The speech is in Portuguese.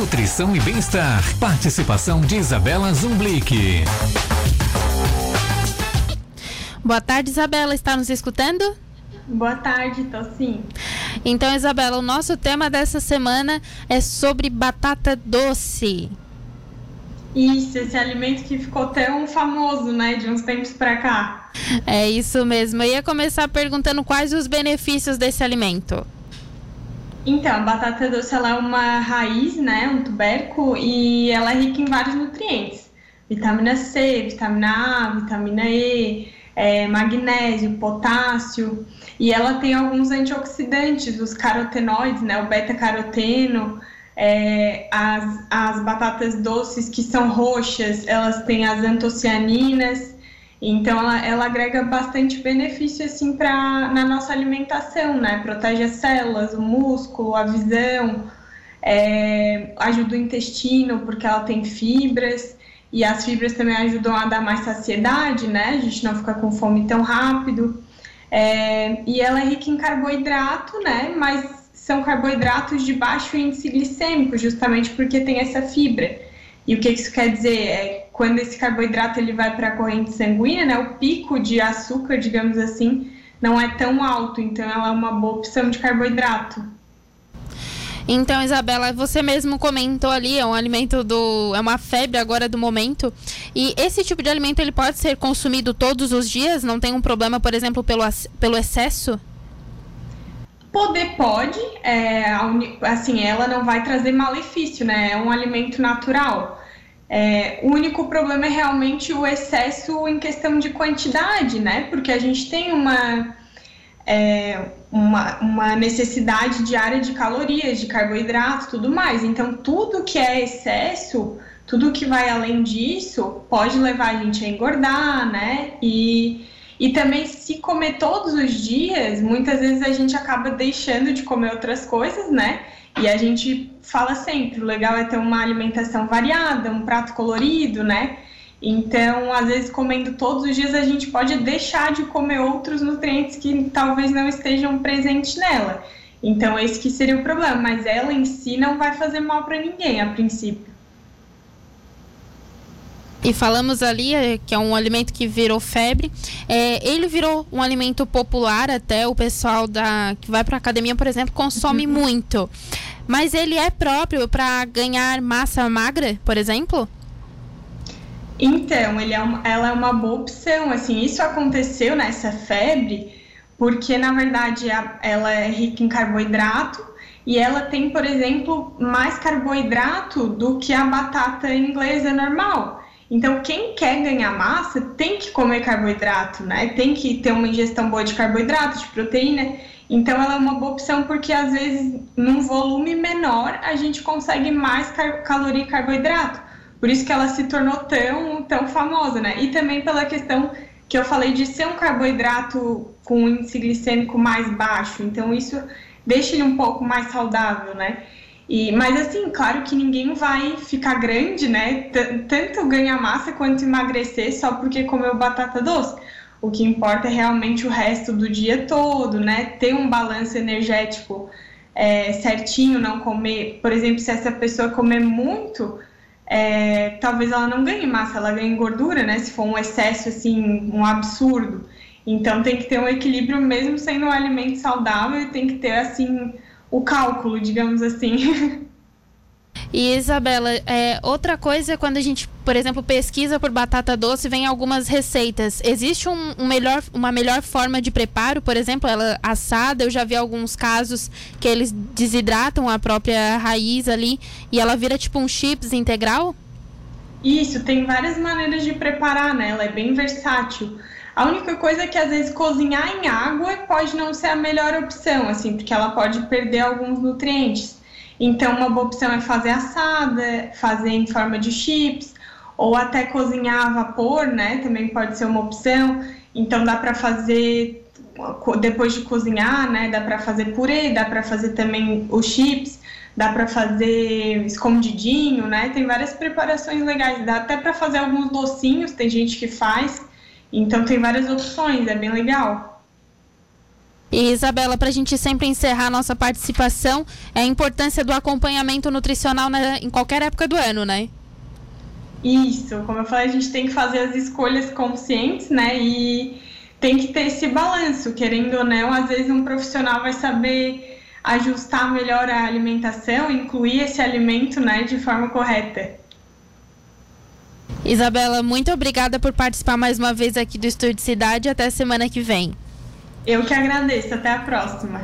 nutrição e bem-estar. Participação de Isabela Zumblick. Boa tarde, Isabela. Está nos escutando? Boa tarde, tô sim. Então, Isabela, o nosso tema dessa semana é sobre batata doce. Isso, esse alimento que ficou tão famoso, né, de uns tempos para cá. É isso mesmo. Eu ia começar perguntando quais os benefícios desse alimento. Então, a batata doce é uma raiz, né, um tubérculo, e ela é rica em vários nutrientes. Vitamina C, vitamina A, vitamina E, é, magnésio, potássio, e ela tem alguns antioxidantes, os carotenoides, né, o beta-caroteno, é, as, as batatas doces que são roxas, elas têm as antocianinas, então ela, ela agrega bastante benefício assim para na nossa alimentação, né? Protege as células, o músculo, a visão, é, ajuda o intestino porque ela tem fibras e as fibras também ajudam a dar mais saciedade, né? A gente não fica com fome tão rápido. É, e ela é rica em carboidrato, né? Mas são carboidratos de baixo índice glicêmico, justamente porque tem essa fibra. E o que isso quer dizer? É quando esse carboidrato ele vai para a corrente sanguínea, né, o pico de açúcar, digamos assim, não é tão alto, então ela é uma boa opção de carboidrato. Então, Isabela, você mesmo comentou ali, é um alimento do. é uma febre agora do momento. E esse tipo de alimento ele pode ser consumido todos os dias? Não tem um problema, por exemplo, pelo, pelo excesso? Poder pode, é, assim, ela não vai trazer malefício, né? É um alimento natural. É, o único problema é realmente o excesso em questão de quantidade, né? Porque a gente tem uma, é, uma, uma, necessidade diária de calorias, de carboidratos, tudo mais. Então, tudo que é excesso, tudo que vai além disso, pode levar a gente a engordar, né? E e também, se comer todos os dias, muitas vezes a gente acaba deixando de comer outras coisas, né? E a gente fala sempre: o legal é ter uma alimentação variada, um prato colorido, né? Então, às vezes, comendo todos os dias, a gente pode deixar de comer outros nutrientes que talvez não estejam presentes nela. Então, esse que seria o problema. Mas ela em si não vai fazer mal para ninguém, a princípio. E falamos ali é, que é um alimento que virou febre. É, ele virou um alimento popular, até o pessoal da que vai para academia, por exemplo, consome uhum. muito. Mas ele é próprio para ganhar massa magra, por exemplo? Então, ele é uma, ela é uma boa opção. Assim, isso aconteceu nessa febre porque, na verdade, a, ela é rica em carboidrato e ela tem, por exemplo, mais carboidrato do que a batata inglesa normal. Então, quem quer ganhar massa tem que comer carboidrato, né? Tem que ter uma ingestão boa de carboidrato, de proteína. Então, ela é uma boa opção porque, às vezes, num volume menor, a gente consegue mais caloria e carboidrato. Por isso que ela se tornou tão, tão famosa, né? E também pela questão que eu falei de ser um carboidrato com índice glicêmico mais baixo. Então, isso deixa ele um pouco mais saudável, né? E, mas assim, claro que ninguém vai ficar grande, né? T tanto ganhar massa quanto emagrecer só porque comeu batata doce. O que importa é realmente o resto do dia todo, né? Ter um balanço energético é, certinho, não comer. Por exemplo, se essa pessoa comer muito, é, talvez ela não ganhe massa, ela ganhe gordura, né? Se for um excesso assim, um absurdo. Então tem que ter um equilíbrio mesmo sendo um alimento saudável e tem que ter assim o cálculo, digamos assim. E Isabela, é, outra coisa é quando a gente, por exemplo, pesquisa por batata doce, vem algumas receitas. Existe um, um, melhor, uma melhor forma de preparo, por exemplo, ela assada? Eu já vi alguns casos que eles desidratam a própria raiz ali e ela vira tipo um chips integral? Isso, tem várias maneiras de preparar, né? Ela é bem versátil. A única coisa é que às vezes cozinhar em água pode não ser a melhor opção, assim, porque ela pode perder alguns nutrientes. Então, uma boa opção é fazer assada, fazer em forma de chips, ou até cozinhar a vapor, né? Também pode ser uma opção. Então, dá para fazer depois de cozinhar, né? Dá para fazer purê, dá para fazer também os chips, dá para fazer escondidinho, né? Tem várias preparações legais. Dá até para fazer alguns docinhos, tem gente que faz. Então tem várias opções, é bem legal. E Isabela, para a gente sempre encerrar a nossa participação, é a importância do acompanhamento nutricional na, em qualquer época do ano, né? Isso, como eu falei, a gente tem que fazer as escolhas conscientes, né? E tem que ter esse balanço, querendo ou não, às vezes um profissional vai saber ajustar melhor a alimentação, incluir esse alimento, né, de forma correta. Isabela, muito obrigada por participar mais uma vez aqui do Estúdio Cidade. Até semana que vem. Eu que agradeço. Até a próxima.